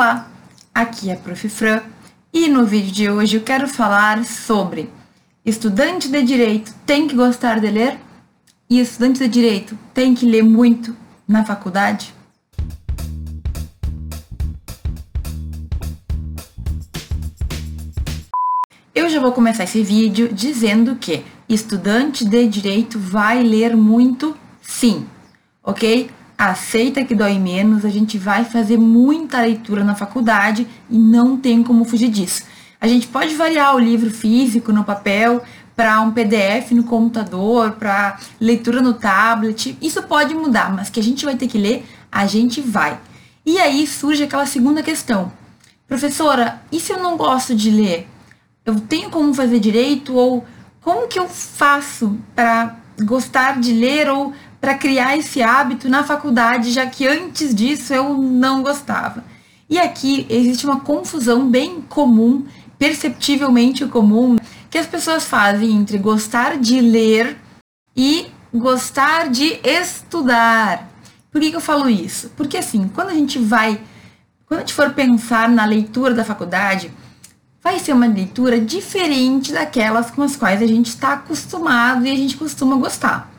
Olá, aqui é a Prof. Fran e no vídeo de hoje eu quero falar sobre estudante de direito tem que gostar de ler e estudante de direito tem que ler muito na faculdade? Eu já vou começar esse vídeo dizendo que estudante de direito vai ler muito sim, ok? Aceita que dói menos, a gente vai fazer muita leitura na faculdade e não tem como fugir disso. A gente pode variar o livro físico no papel para um PDF no computador, para leitura no tablet, isso pode mudar, mas que a gente vai ter que ler, a gente vai. E aí surge aquela segunda questão. Professora, e se eu não gosto de ler? Eu tenho como fazer direito ou como que eu faço para gostar de ler ou para criar esse hábito na faculdade, já que antes disso eu não gostava. E aqui existe uma confusão bem comum, perceptivelmente comum, que as pessoas fazem entre gostar de ler e gostar de estudar. Por que, eu falo isso? Porque assim, quando a gente vai, quando a gente for pensar na leitura da faculdade, vai ser uma leitura diferente daquelas com as quais a gente está acostumado e a gente costuma gostar.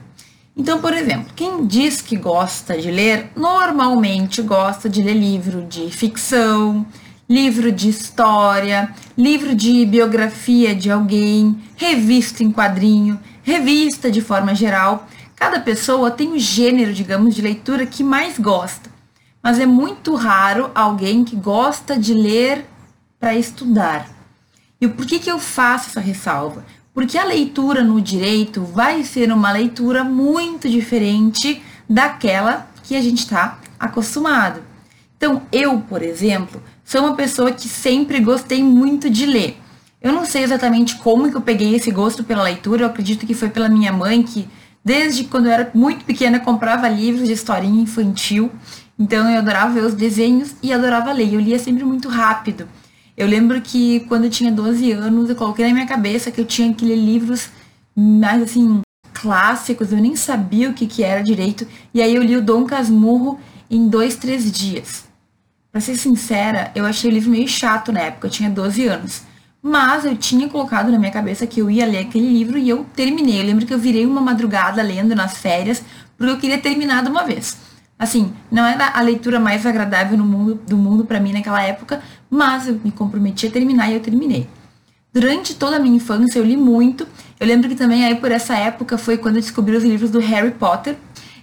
Então, por exemplo, quem diz que gosta de ler, normalmente gosta de ler livro de ficção, livro de história, livro de biografia de alguém, revista em quadrinho, revista de forma geral. Cada pessoa tem o gênero, digamos, de leitura que mais gosta. Mas é muito raro alguém que gosta de ler para estudar. E por que, que eu faço essa ressalva? Porque a leitura no direito vai ser uma leitura muito diferente daquela que a gente está acostumado. Então, eu, por exemplo, sou uma pessoa que sempre gostei muito de ler. Eu não sei exatamente como que eu peguei esse gosto pela leitura, eu acredito que foi pela minha mãe, que desde quando eu era muito pequena comprava livros de historinha infantil. Então eu adorava ver os desenhos e adorava ler. Eu lia sempre muito rápido. Eu lembro que quando eu tinha 12 anos, eu coloquei na minha cabeça que eu tinha que ler livros mais assim, clássicos, eu nem sabia o que, que era direito. E aí eu li o Dom Casmurro em dois, três dias. Pra ser sincera, eu achei o livro meio chato na época, eu tinha 12 anos. Mas eu tinha colocado na minha cabeça que eu ia ler aquele livro e eu terminei. Eu lembro que eu virei uma madrugada lendo nas férias, porque eu queria terminar de uma vez. Assim, não era a leitura mais agradável no mundo, do mundo para mim naquela época, mas eu me comprometi a terminar e eu terminei. Durante toda a minha infância eu li muito. Eu lembro que também aí por essa época foi quando eu descobri os livros do Harry Potter.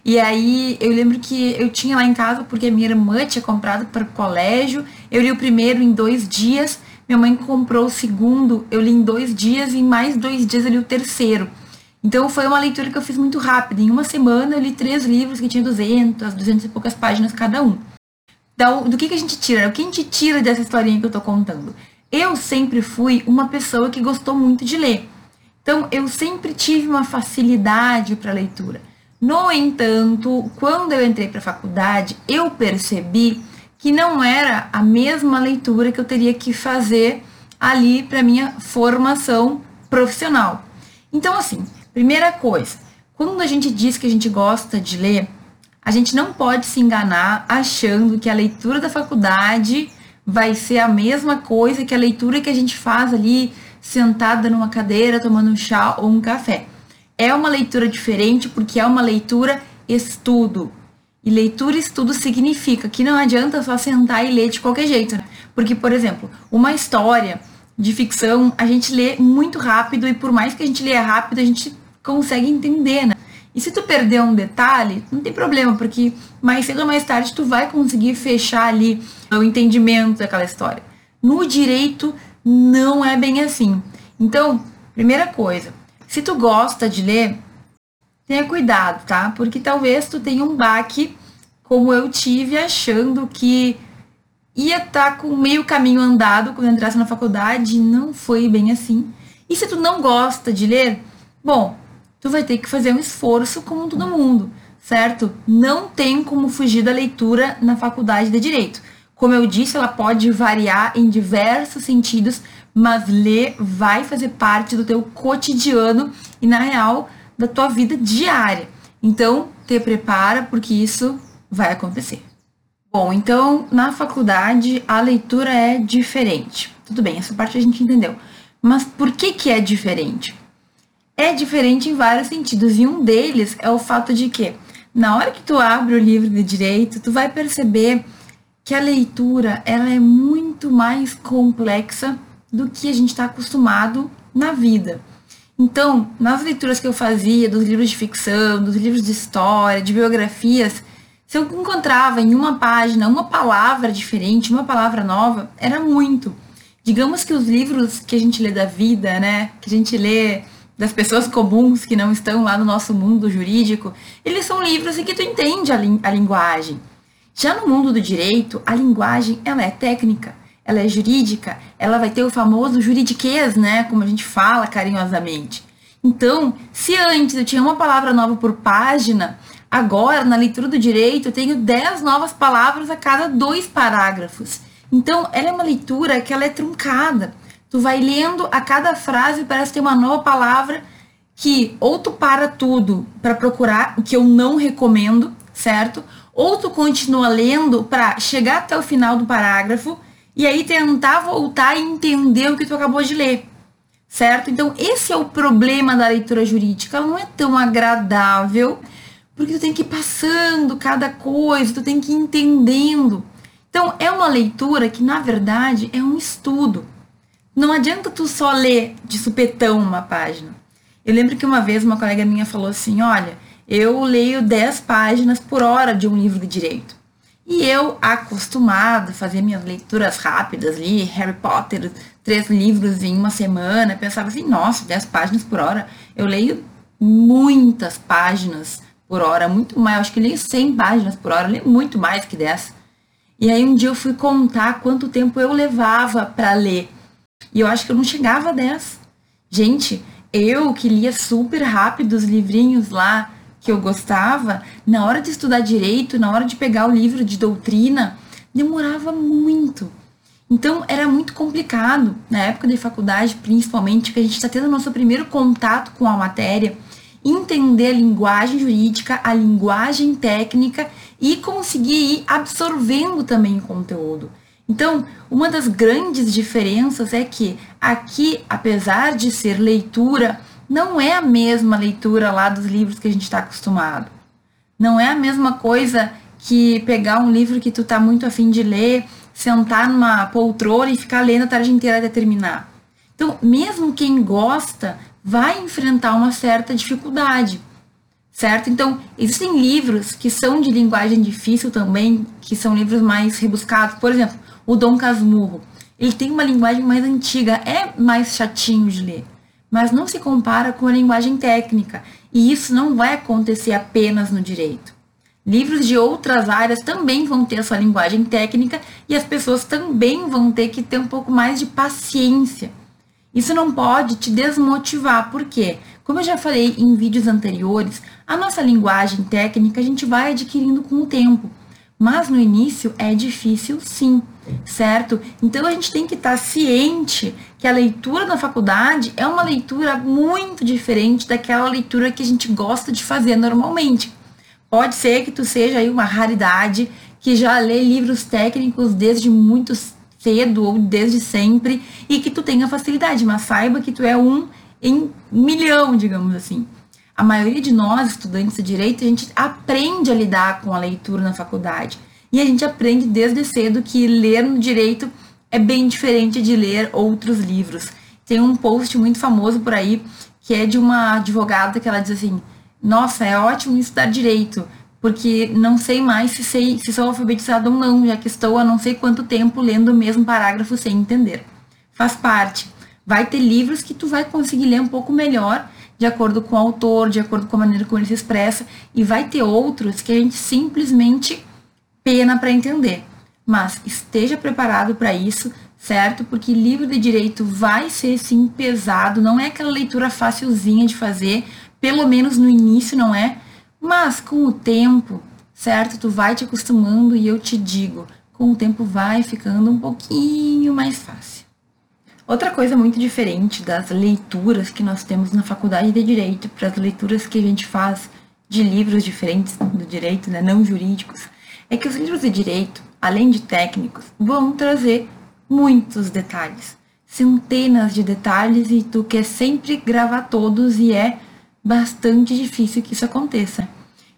E aí eu lembro que eu tinha lá em casa porque minha irmã tinha comprado para o colégio. Eu li o primeiro em dois dias. Minha mãe comprou o segundo, eu li em dois dias e em mais dois dias eu li o terceiro. Então foi uma leitura que eu fiz muito rápida. Em uma semana eu li três livros que tinham 200, 200 e poucas páginas cada um. Então, do que, que a gente tira? O que a gente tira dessa historinha que eu tô contando? Eu sempre fui uma pessoa que gostou muito de ler. Então, eu sempre tive uma facilidade para leitura. No entanto, quando eu entrei para a faculdade, eu percebi que não era a mesma leitura que eu teria que fazer ali para minha formação profissional. Então, assim, Primeira coisa, quando a gente diz que a gente gosta de ler, a gente não pode se enganar achando que a leitura da faculdade vai ser a mesma coisa que a leitura que a gente faz ali sentada numa cadeira tomando um chá ou um café. É uma leitura diferente porque é uma leitura estudo. E leitura estudo significa que não adianta só sentar e ler de qualquer jeito. Né? Porque, por exemplo, uma história de ficção a gente lê muito rápido e por mais que a gente leia rápido, a gente consegue entender, né? E se tu perder um detalhe, não tem problema, porque mais cedo ou mais tarde tu vai conseguir fechar ali o entendimento daquela história. No direito não é bem assim. Então, primeira coisa, se tu gosta de ler, tenha cuidado, tá? Porque talvez tu tenha um baque como eu tive achando que ia estar tá com meio caminho andado quando entrasse na faculdade, não foi bem assim. E se tu não gosta de ler, bom, tu vai ter que fazer um esforço como todo mundo, certo? Não tem como fugir da leitura na faculdade de direito. Como eu disse, ela pode variar em diversos sentidos, mas ler vai fazer parte do teu cotidiano e na real da tua vida diária. Então, te prepara porque isso vai acontecer. Bom, então na faculdade a leitura é diferente. Tudo bem, essa parte a gente entendeu. Mas por que que é diferente? É diferente em vários sentidos e um deles é o fato de que na hora que tu abre o livro de direito, tu vai perceber que a leitura ela é muito mais complexa do que a gente está acostumado na vida. Então, nas leituras que eu fazia dos livros de ficção, dos livros de história, de biografias, se eu encontrava em uma página uma palavra diferente, uma palavra nova, era muito. Digamos que os livros que a gente lê da vida, né, que a gente lê das pessoas comuns que não estão lá no nosso mundo jurídico, eles são livros em que tu entende a, li a linguagem. Já no mundo do direito, a linguagem ela é técnica, ela é jurídica, ela vai ter o famoso juridiquês, né, como a gente fala carinhosamente. Então, se antes eu tinha uma palavra nova por página, agora na leitura do direito eu tenho 10 novas palavras a cada dois parágrafos. Então, ela é uma leitura que ela é truncada. Tu vai lendo a cada frase parece ter uma nova palavra que ou tu para tudo para procurar, o que eu não recomendo, certo? Ou tu continua lendo para chegar até o final do parágrafo e aí tentar voltar e entender o que tu acabou de ler. Certo? Então, esse é o problema da leitura jurídica. Ela não é tão agradável, porque tu tem que ir passando cada coisa, tu tem que ir entendendo. Então, é uma leitura que, na verdade, é um estudo. Não adianta tu só ler de supetão uma página. Eu lembro que uma vez uma colega minha falou assim: Olha, eu leio 10 páginas por hora de um livro de direito. E eu, acostumada a fazer minhas leituras rápidas, li Harry Potter, três livros em uma semana, pensava assim: Nossa, 10 páginas por hora. Eu leio muitas páginas por hora, muito mais. Acho que leio 100 páginas por hora, leio muito mais que 10. E aí um dia eu fui contar quanto tempo eu levava para ler. E eu acho que eu não chegava a 10. Gente, eu que lia super rápido os livrinhos lá que eu gostava, na hora de estudar direito, na hora de pegar o livro de doutrina, demorava muito. Então era muito complicado, na época de faculdade, principalmente, que a gente está tendo nosso primeiro contato com a matéria, entender a linguagem jurídica, a linguagem técnica e conseguir ir absorvendo também o conteúdo. Então, uma das grandes diferenças é que aqui, apesar de ser leitura, não é a mesma leitura lá dos livros que a gente está acostumado. Não é a mesma coisa que pegar um livro que tu tá muito afim de ler, sentar numa poltrona e ficar lendo a tarde inteira até terminar. Então, mesmo quem gosta vai enfrentar uma certa dificuldade, certo? Então, existem livros que são de linguagem difícil também, que são livros mais rebuscados. Por exemplo, o Dom Casmurro, ele tem uma linguagem mais antiga, é mais chatinho de ler, mas não se compara com a linguagem técnica, e isso não vai acontecer apenas no direito. Livros de outras áreas também vão ter a sua linguagem técnica e as pessoas também vão ter que ter um pouco mais de paciência. Isso não pode te desmotivar, porque, como eu já falei em vídeos anteriores, a nossa linguagem técnica a gente vai adquirindo com o tempo. Mas no início é difícil sim, certo? Então a gente tem que estar ciente que a leitura na faculdade é uma leitura muito diferente daquela leitura que a gente gosta de fazer normalmente. Pode ser que tu seja aí uma raridade que já lê livros técnicos desde muito cedo ou desde sempre e que tu tenha facilidade, mas saiba que tu é um em milhão, digamos assim a maioria de nós, estudantes de direito, a gente aprende a lidar com a leitura na faculdade. E a gente aprende desde cedo que ler no direito é bem diferente de ler outros livros. Tem um post muito famoso por aí que é de uma advogada que ela diz assim: Nossa, é ótimo estudar direito, porque não sei mais se, sei, se sou alfabetizada ou não, já que estou há não sei quanto tempo lendo o mesmo parágrafo sem entender. Faz parte. Vai ter livros que tu vai conseguir ler um pouco melhor de acordo com o autor, de acordo com a maneira como ele se expressa, e vai ter outros que a gente simplesmente pena para entender. Mas esteja preparado para isso, certo? Porque livro de direito vai ser sim pesado, não é aquela leitura facilzinha de fazer, pelo menos no início não é, mas com o tempo, certo? Tu vai te acostumando e eu te digo, com o tempo vai ficando um pouquinho mais fácil. Outra coisa muito diferente das leituras que nós temos na faculdade de direito para as leituras que a gente faz de livros diferentes do direito, né, não jurídicos, é que os livros de direito, além de técnicos, vão trazer muitos detalhes, centenas de detalhes e tu quer sempre gravar todos e é bastante difícil que isso aconteça.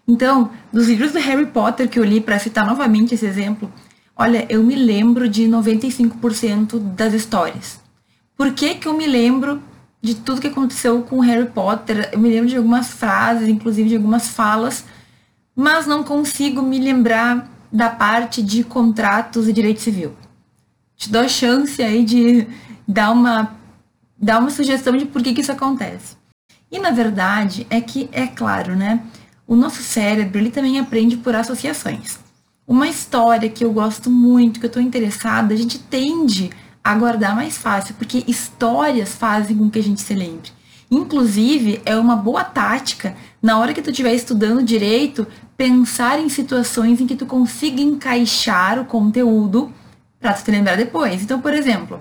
Então, dos livros do Harry Potter que eu li para citar novamente esse exemplo, olha, eu me lembro de 95% das histórias. Por que que eu me lembro de tudo que aconteceu com Harry Potter? Eu me lembro de algumas frases, inclusive de algumas falas, mas não consigo me lembrar da parte de contratos e direito civil. Te dou a chance aí de dar uma, dar uma sugestão de por que, que isso acontece. E na verdade é que, é claro, né? O nosso cérebro ele também aprende por associações. Uma história que eu gosto muito, que eu estou interessada, a gente tende a guardar mais fácil, porque histórias fazem com que a gente se lembre. Inclusive, é uma boa tática, na hora que tu estiver estudando direito, pensar em situações em que tu consiga encaixar o conteúdo para tu te lembrar depois. Então, por exemplo,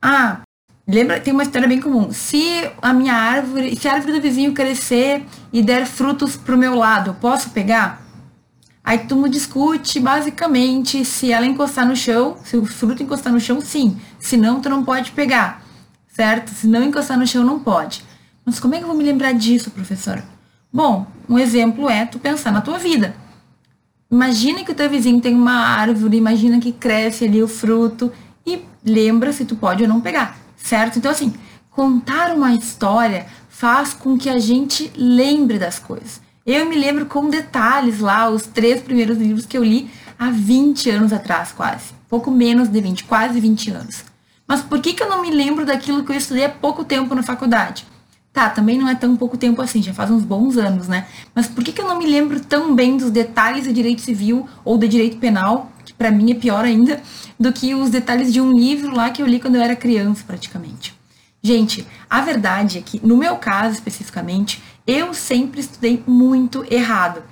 ah, lembra, tem uma história bem comum. Se a minha árvore, se a árvore do vizinho crescer e der frutos pro meu lado, posso pegar? Aí tu discute basicamente se ela encostar no chão, se o fruto encostar no chão, sim. Se não, tu não pode pegar, certo? Se não encostar no chão, não pode. Mas como é que eu vou me lembrar disso, professora? Bom, um exemplo é tu pensar na tua vida. Imagina que o teu vizinho tem uma árvore, imagina que cresce ali o fruto e lembra se tu pode ou não pegar, certo? Então assim, contar uma história faz com que a gente lembre das coisas. Eu me lembro com detalhes lá os três primeiros livros que eu li há 20 anos atrás, quase. Pouco menos de 20, quase 20 anos. Mas por que, que eu não me lembro daquilo que eu estudei há pouco tempo na faculdade? Tá, também não é tão pouco tempo assim, já faz uns bons anos, né? Mas por que, que eu não me lembro tão bem dos detalhes de direito civil ou de direito penal, que para mim é pior ainda, do que os detalhes de um livro lá que eu li quando eu era criança, praticamente? Gente, a verdade é que, no meu caso especificamente, eu sempre estudei muito errado. O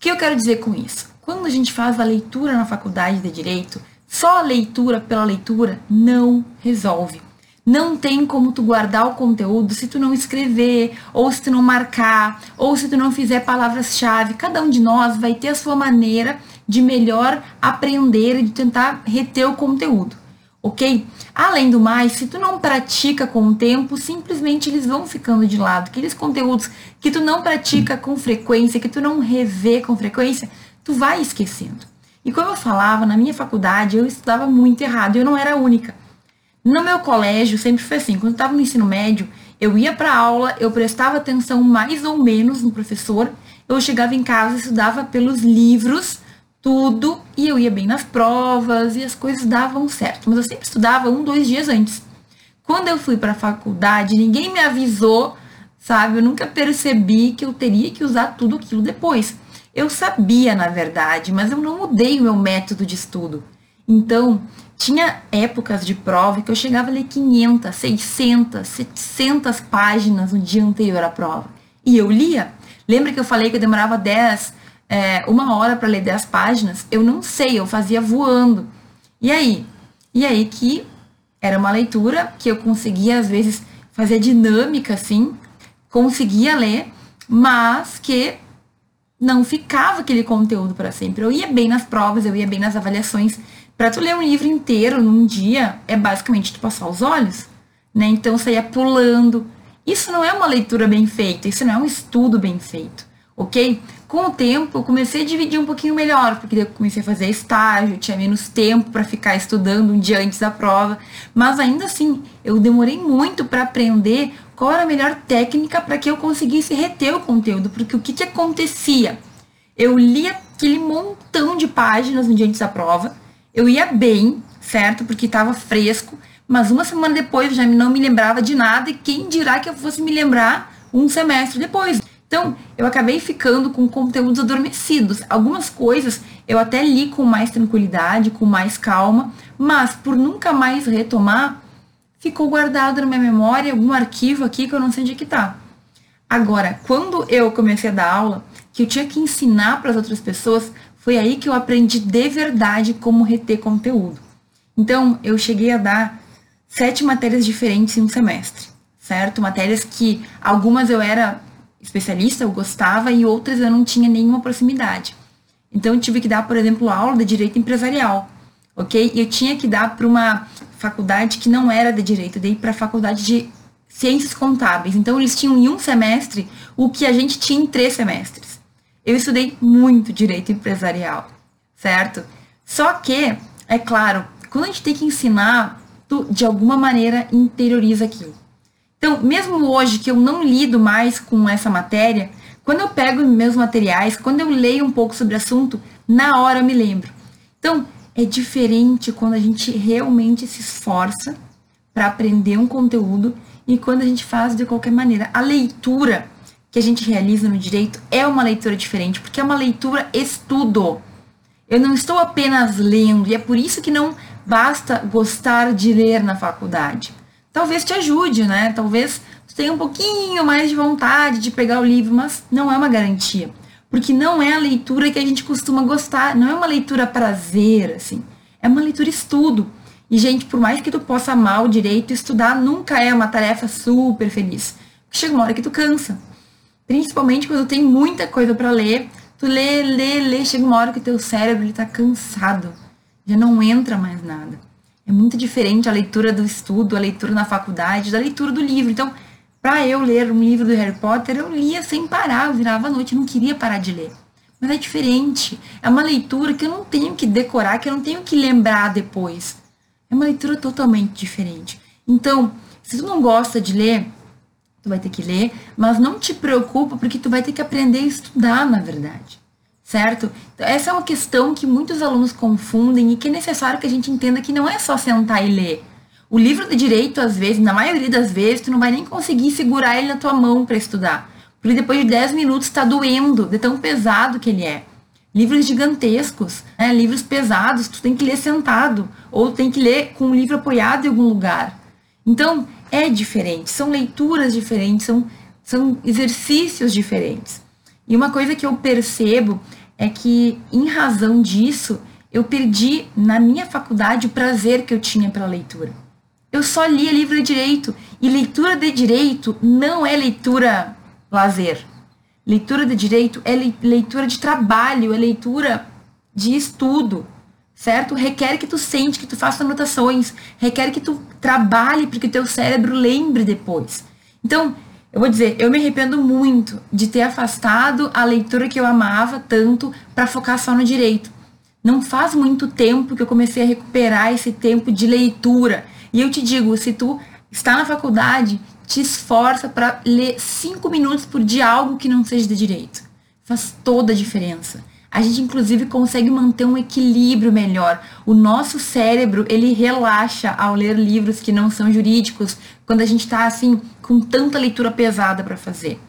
que eu quero dizer com isso? Quando a gente faz a leitura na faculdade de direito, só a leitura pela leitura não resolve. Não tem como tu guardar o conteúdo se tu não escrever, ou se tu não marcar, ou se tu não fizer palavras-chave. Cada um de nós vai ter a sua maneira de melhor aprender e de tentar reter o conteúdo, ok? Além do mais, se tu não pratica com o tempo, simplesmente eles vão ficando de lado. Aqueles conteúdos que tu não pratica com frequência, que tu não revê com frequência, tu vai esquecendo. E como eu falava, na minha faculdade eu estudava muito errado, eu não era a única. No meu colégio sempre foi assim, quando eu estava no ensino médio, eu ia para aula, eu prestava atenção mais ou menos no professor, eu chegava em casa, estudava pelos livros, tudo, e eu ia bem nas provas e as coisas davam certo. Mas eu sempre estudava um, dois dias antes. Quando eu fui para a faculdade, ninguém me avisou, sabe? Eu nunca percebi que eu teria que usar tudo aquilo depois. Eu sabia, na verdade, mas eu não mudei o meu método de estudo. Então, tinha épocas de prova que eu chegava a ler 500, 600, 700 páginas no dia anterior à prova. E eu lia. Lembra que eu falei que eu demorava 10, é, uma hora para ler 10 páginas? Eu não sei, eu fazia voando. E aí? E aí que era uma leitura que eu conseguia, às vezes, fazer dinâmica, assim, conseguia ler, mas que não ficava aquele conteúdo para sempre. Eu ia bem nas provas, eu ia bem nas avaliações, para tu ler um livro inteiro num dia, é basicamente tu passar os olhos, né? Então saia pulando. Isso não é uma leitura bem feita, isso não é um estudo bem feito, ok? Com o tempo, eu comecei a dividir um pouquinho melhor, porque eu comecei a fazer estágio, tinha menos tempo para ficar estudando um dia antes da prova, mas ainda assim, eu demorei muito para aprender qual era a melhor técnica para que eu conseguisse reter o conteúdo, porque o que, que acontecia? Eu lia aquele montão de páginas no dia antes da prova, eu ia bem, certo? Porque estava fresco, mas uma semana depois já não me lembrava de nada e quem dirá que eu fosse me lembrar um semestre depois. Então, eu acabei ficando com conteúdos adormecidos. Algumas coisas eu até li com mais tranquilidade, com mais calma, mas por nunca mais retomar, ficou guardado na minha memória algum arquivo aqui que eu não sei onde é que tá. Agora, quando eu comecei a dar aula, que eu tinha que ensinar para as outras pessoas, foi aí que eu aprendi de verdade como reter conteúdo. Então, eu cheguei a dar sete matérias diferentes em um semestre, certo? Matérias que algumas eu era especialista, eu gostava, e outras eu não tinha nenhuma proximidade. Então eu tive que dar, por exemplo, aula de direito empresarial, ok? E eu tinha que dar para uma faculdade que não era de direito, eu dei para a faculdade de ciências contábeis. Então eles tinham em um semestre o que a gente tinha em três semestres. Eu estudei muito direito empresarial, certo? Só que, é claro, quando a gente tem que ensinar, tu de alguma maneira interioriza aquilo. Então, mesmo hoje que eu não lido mais com essa matéria, quando eu pego meus materiais, quando eu leio um pouco sobre o assunto, na hora eu me lembro. Então, é diferente quando a gente realmente se esforça para aprender um conteúdo e quando a gente faz de qualquer maneira. A leitura que a gente realiza no direito é uma leitura diferente, porque é uma leitura estudo. Eu não estou apenas lendo, e é por isso que não basta gostar de ler na faculdade. Talvez te ajude, né? Talvez tu tenha um pouquinho mais de vontade de pegar o livro, mas não é uma garantia. Porque não é a leitura que a gente costuma gostar, não é uma leitura prazer, assim. É uma leitura estudo. E, gente, por mais que tu possa amar o direito, estudar nunca é uma tarefa super feliz. Chega uma hora que tu cansa. Principalmente quando tem muita coisa para ler, tu lê, lê, lê, chega uma hora que teu cérebro ele tá cansado. Já não entra mais nada. É muito diferente a leitura do estudo, a leitura na faculdade, da leitura do livro. Então, para eu ler um livro do Harry Potter, eu lia sem parar, eu virava à noite, eu não queria parar de ler. Mas é diferente. É uma leitura que eu não tenho que decorar, que eu não tenho que lembrar depois. É uma leitura totalmente diferente. Então, se tu não gosta de ler, tu vai ter que ler, mas não te preocupa porque tu vai ter que aprender a estudar, na verdade. Certo? Essa é uma questão que muitos alunos confundem e que é necessário que a gente entenda que não é só sentar e ler. O livro de direito, às vezes, na maioria das vezes, tu não vai nem conseguir segurar ele na tua mão para estudar. Porque depois de 10 minutos está doendo, de tão pesado que ele é. Livros gigantescos, né? livros pesados, tu tem que ler sentado, ou tem que ler com um livro apoiado em algum lugar. Então, é diferente, são leituras diferentes, são, são exercícios diferentes. E uma coisa que eu percebo é que, em razão disso, eu perdi na minha faculdade o prazer que eu tinha pela leitura. Eu só lia livro de direito. E leitura de direito não é leitura lazer. Leitura de direito é leitura de trabalho, é leitura de estudo certo? Requer que tu sente, que tu faça anotações, requer que tu trabalhe para que o teu cérebro lembre depois. Então, eu vou dizer, eu me arrependo muito de ter afastado a leitura que eu amava tanto para focar só no direito. Não faz muito tempo que eu comecei a recuperar esse tempo de leitura. E eu te digo, se tu está na faculdade, te esforça para ler cinco minutos por dia algo que não seja de direito. Faz toda a diferença a gente inclusive consegue manter um equilíbrio melhor. O nosso cérebro, ele relaxa ao ler livros que não são jurídicos, quando a gente está assim com tanta leitura pesada para fazer.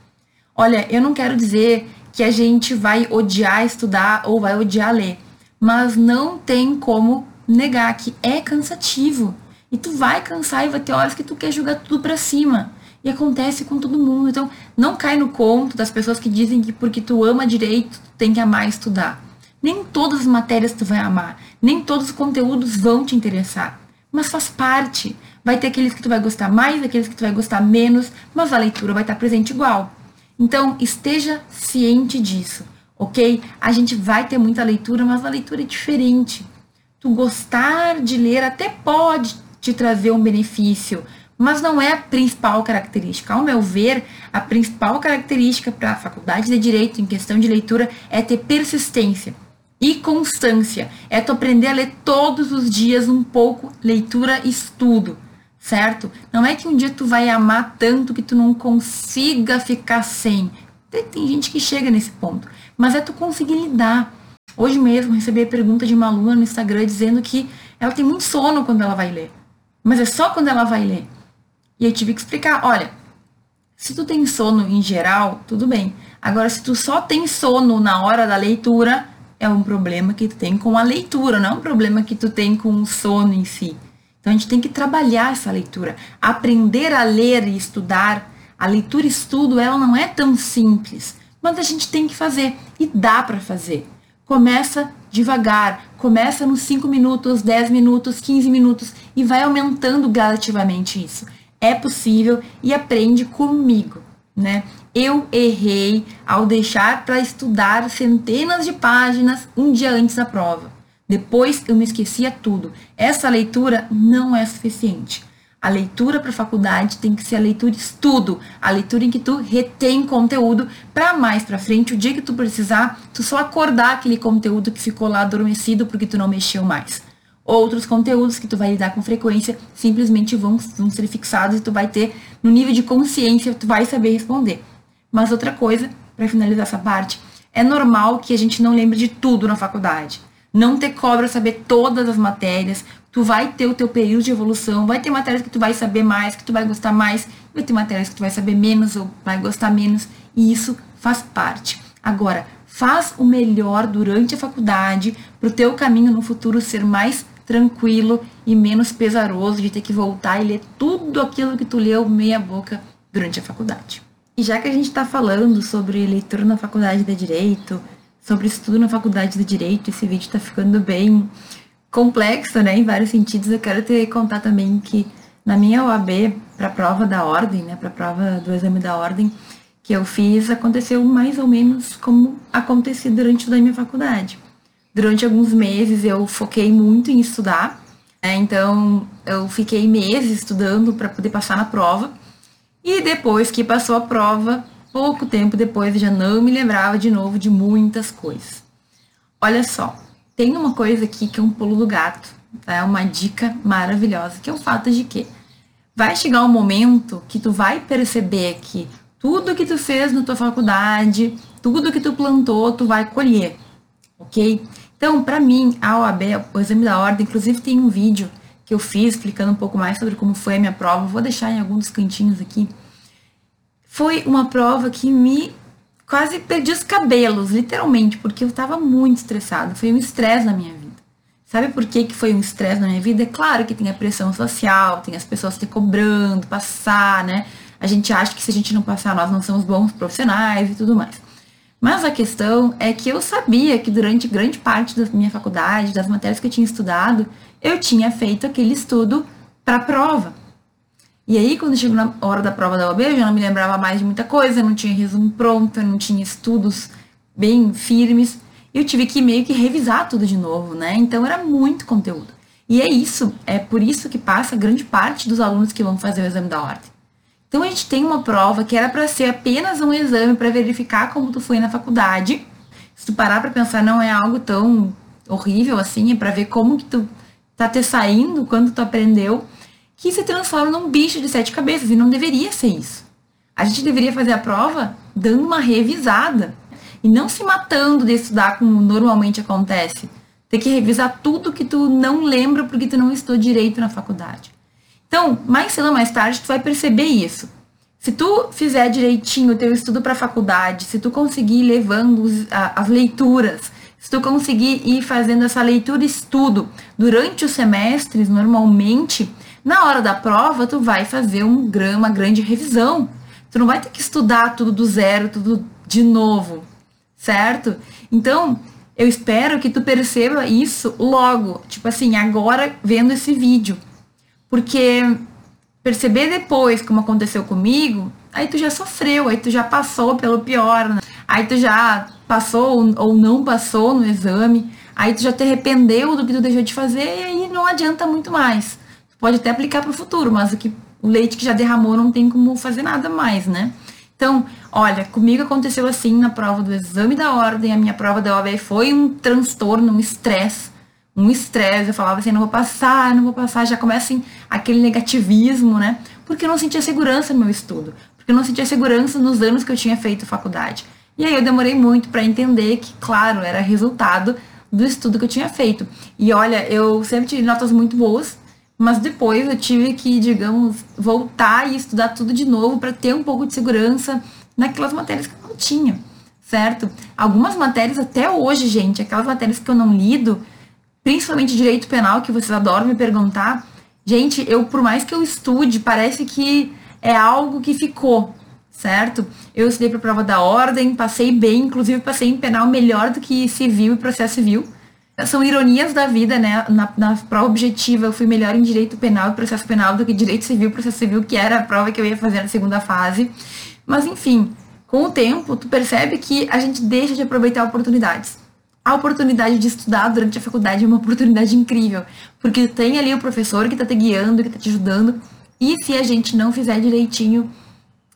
Olha, eu não quero dizer que a gente vai odiar estudar ou vai odiar ler, mas não tem como negar que é cansativo. E tu vai cansar e vai ter horas que tu quer jogar tudo para cima. E acontece com todo mundo. Então, não cai no conto das pessoas que dizem que porque tu ama direito, tu tem que amar estudar. Nem todas as matérias tu vai amar, nem todos os conteúdos vão te interessar. Mas faz parte. Vai ter aqueles que tu vai gostar mais, aqueles que tu vai gostar menos, mas a leitura vai estar presente igual. Então, esteja ciente disso, ok? A gente vai ter muita leitura, mas a leitura é diferente. Tu gostar de ler até pode te trazer um benefício, mas não é a principal característica. Ao meu ver, a principal característica para a faculdade de direito em questão de leitura é ter persistência e constância. É tu aprender a ler todos os dias um pouco, leitura e estudo, certo? Não é que um dia tu vai amar tanto que tu não consiga ficar sem. Tem, gente que chega nesse ponto, mas é tu conseguir lidar. Hoje mesmo recebi a pergunta de uma aluna no Instagram dizendo que ela tem muito sono quando ela vai ler. Mas é só quando ela vai ler. E eu tive que explicar, olha, se tu tem sono em geral, tudo bem. Agora, se tu só tem sono na hora da leitura, é um problema que tu tem com a leitura, não é um problema que tu tem com o sono em si. Então a gente tem que trabalhar essa leitura, aprender a ler e estudar. A leitura e estudo, ela não é tão simples, mas a gente tem que fazer e dá para fazer. Começa devagar, começa nos 5 minutos, 10 minutos, 15 minutos e vai aumentando gradativamente isso. É possível e aprende comigo. né? Eu errei ao deixar para estudar centenas de páginas um dia antes da prova. Depois eu me esquecia tudo. Essa leitura não é suficiente. A leitura para a faculdade tem que ser a leitura estudo, a leitura em que tu retém conteúdo para mais para frente, o dia que tu precisar, tu só acordar aquele conteúdo que ficou lá adormecido porque tu não mexeu mais. Outros conteúdos que tu vai lidar com frequência simplesmente vão, vão ser fixados e tu vai ter no nível de consciência, tu vai saber responder. Mas outra coisa, para finalizar essa parte, é normal que a gente não lembre de tudo na faculdade não ter cobra saber todas as matérias. Tu vai ter o teu período de evolução, vai ter matérias que tu vai saber mais, que tu vai gostar mais, vai ter matérias que tu vai saber menos ou vai gostar menos, e isso faz parte. Agora, faz o melhor durante a faculdade para o teu caminho no futuro ser mais tranquilo e menos pesaroso de ter que voltar e ler tudo aquilo que tu leu meia boca durante a faculdade. E já que a gente está falando sobre leitura na faculdade de Direito, sobre estudo na faculdade de Direito. Esse vídeo está ficando bem complexo, né, em vários sentidos. Eu quero te contar também que na minha OAB, para a prova da ordem, né, para a prova do exame da ordem, que eu fiz, aconteceu mais ou menos como aconteceu durante toda a minha faculdade. Durante alguns meses eu foquei muito em estudar, né, então eu fiquei meses estudando para poder passar na prova. E depois que passou a prova, Pouco tempo depois eu já não me lembrava de novo de muitas coisas. Olha só, tem uma coisa aqui que é um pulo do gato, tá? é uma dica maravilhosa, que é o fato de que vai chegar um momento que tu vai perceber que tudo que tu fez na tua faculdade, tudo que tu plantou, tu vai colher, ok? Então, para mim, a OAB, o exame da ordem, inclusive tem um vídeo que eu fiz explicando um pouco mais sobre como foi a minha prova, vou deixar em alguns cantinhos aqui foi uma prova que me quase perdi os cabelos, literalmente, porque eu estava muito estressada. Foi um estresse na minha vida. Sabe por que, que foi um estresse na minha vida? É claro que tem a pressão social, tem as pessoas te cobrando, passar, né? A gente acha que se a gente não passar, nós não somos bons profissionais e tudo mais. Mas a questão é que eu sabia que durante grande parte da minha faculdade, das matérias que eu tinha estudado, eu tinha feito aquele estudo para a prova. E aí, quando chegou na hora da prova da OAB, eu já não me lembrava mais de muita coisa, não tinha resumo pronto, não tinha estudos bem firmes. Eu tive que meio que revisar tudo de novo, né? Então era muito conteúdo. E é isso, é por isso que passa grande parte dos alunos que vão fazer o exame da ordem. Então a gente tem uma prova que era para ser apenas um exame para verificar como tu foi na faculdade. Se tu parar para pensar, não é algo tão horrível assim, é para ver como que tu tá te saindo, quando tu aprendeu que se transforma num bicho de sete cabeças, e não deveria ser isso. A gente deveria fazer a prova dando uma revisada e não se matando de estudar como normalmente acontece. Ter que revisar tudo que tu não lembra porque tu não estudou direito na faculdade. Então, mais cedo ou mais tarde, tu vai perceber isso. Se tu fizer direitinho o teu estudo para a faculdade, se tu conseguir ir levando as leituras, se tu conseguir ir fazendo essa leitura e estudo durante os semestres, normalmente, na hora da prova, tu vai fazer um, uma grande revisão. Tu não vai ter que estudar tudo do zero, tudo de novo, certo? Então, eu espero que tu perceba isso logo, tipo assim, agora vendo esse vídeo. Porque perceber depois como aconteceu comigo, aí tu já sofreu, aí tu já passou pelo pior, né? aí tu já passou ou não passou no exame, aí tu já te arrependeu do que tu deixou de fazer e aí não adianta muito mais pode até aplicar para o futuro, mas o, que, o leite que já derramou não tem como fazer nada mais, né? Então, olha, comigo aconteceu assim na prova do exame da ordem, a minha prova da OAB foi um transtorno, um estresse, um estresse. Eu falava assim, não vou passar, não vou passar, já começa assim, aquele negativismo, né? Porque eu não sentia segurança no meu estudo, porque eu não sentia segurança nos anos que eu tinha feito faculdade. E aí eu demorei muito para entender que, claro, era resultado do estudo que eu tinha feito. E olha, eu sempre tive notas muito boas, mas depois eu tive que, digamos, voltar e estudar tudo de novo para ter um pouco de segurança naquelas matérias que eu não tinha, certo? Algumas matérias até hoje, gente, aquelas matérias que eu não lido, principalmente direito penal, que vocês adoram me perguntar, gente, eu por mais que eu estude, parece que é algo que ficou, certo? Eu estudei para prova da ordem, passei bem, inclusive passei em penal melhor do que civil e processo civil são ironias da vida, né? Na, na prova objetiva, eu fui melhor em direito penal e processo penal do que direito civil e processo civil, que era a prova que eu ia fazer na segunda fase. Mas enfim, com o tempo, tu percebe que a gente deixa de aproveitar oportunidades. A oportunidade de estudar durante a faculdade é uma oportunidade incrível, porque tem ali o professor que está te guiando, que está te ajudando, e se a gente não fizer direitinho,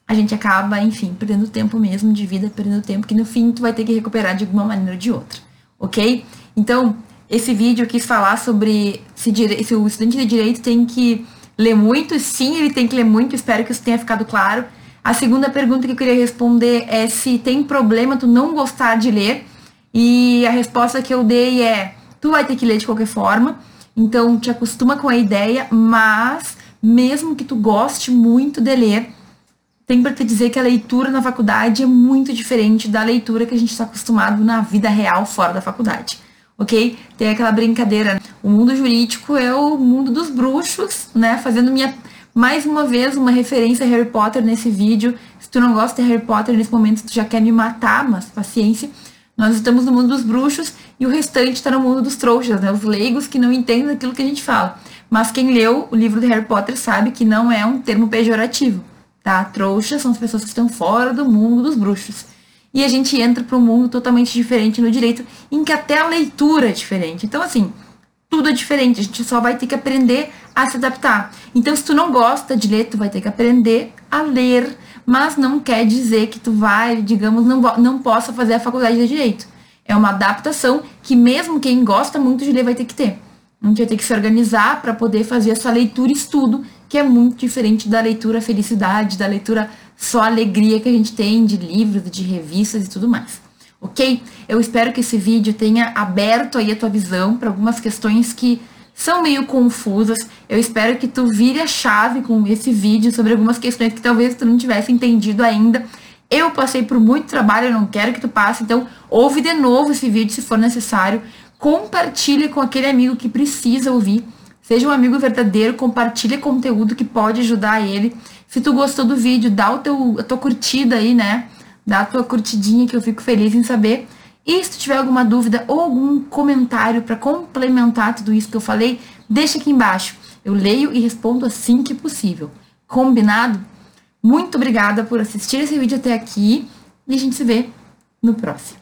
a gente acaba, enfim, perdendo tempo mesmo de vida, perdendo tempo que no fim tu vai ter que recuperar de alguma maneira ou de outra, ok? Então, esse vídeo eu quis falar sobre se, se o estudante de direito tem que ler muito. Sim, ele tem que ler muito, espero que isso tenha ficado claro. A segunda pergunta que eu queria responder é se tem problema tu não gostar de ler. E a resposta que eu dei é: tu vai ter que ler de qualquer forma. Então, te acostuma com a ideia, mas mesmo que tu goste muito de ler, tem para te dizer que a leitura na faculdade é muito diferente da leitura que a gente está acostumado na vida real fora da faculdade ok? Tem aquela brincadeira. Né? O mundo jurídico é o mundo dos bruxos, né? Fazendo minha mais uma vez uma referência a Harry Potter nesse vídeo. Se tu não gosta de Harry Potter nesse momento, tu já quer me matar, mas paciência. Nós estamos no mundo dos bruxos e o restante está no mundo dos trouxas, né? Os leigos que não entendem aquilo que a gente fala. Mas quem leu o livro de Harry Potter sabe que não é um termo pejorativo, tá? Trouxas são as pessoas que estão fora do mundo dos bruxos e a gente entra para um mundo totalmente diferente no direito, em que até a leitura é diferente. Então, assim, tudo é diferente, a gente só vai ter que aprender a se adaptar. Então, se tu não gosta de ler, tu vai ter que aprender a ler, mas não quer dizer que tu vai, digamos, não, não possa fazer a faculdade de direito. É uma adaptação que mesmo quem gosta muito de ler vai ter que ter. A gente vai ter que se organizar para poder fazer essa leitura estudo, que é muito diferente da leitura felicidade, da leitura só alegria que a gente tem de livros, de revistas e tudo mais. Ok? Eu espero que esse vídeo tenha aberto aí a tua visão para algumas questões que são meio confusas. Eu espero que tu vire a chave com esse vídeo sobre algumas questões que talvez tu não tivesse entendido ainda. Eu passei por muito trabalho, eu não quero que tu passe, então ouve de novo esse vídeo se for necessário. Compartilhe com aquele amigo que precisa ouvir. Seja um amigo verdadeiro, compartilhe conteúdo que pode ajudar ele. Se tu gostou do vídeo, dá o teu, a tua curtida aí, né? Dá a tua curtidinha que eu fico feliz em saber. E se tu tiver alguma dúvida ou algum comentário para complementar tudo isso que eu falei, deixa aqui embaixo. Eu leio e respondo assim que possível. Combinado? Muito obrigada por assistir esse vídeo até aqui e a gente se vê no próximo.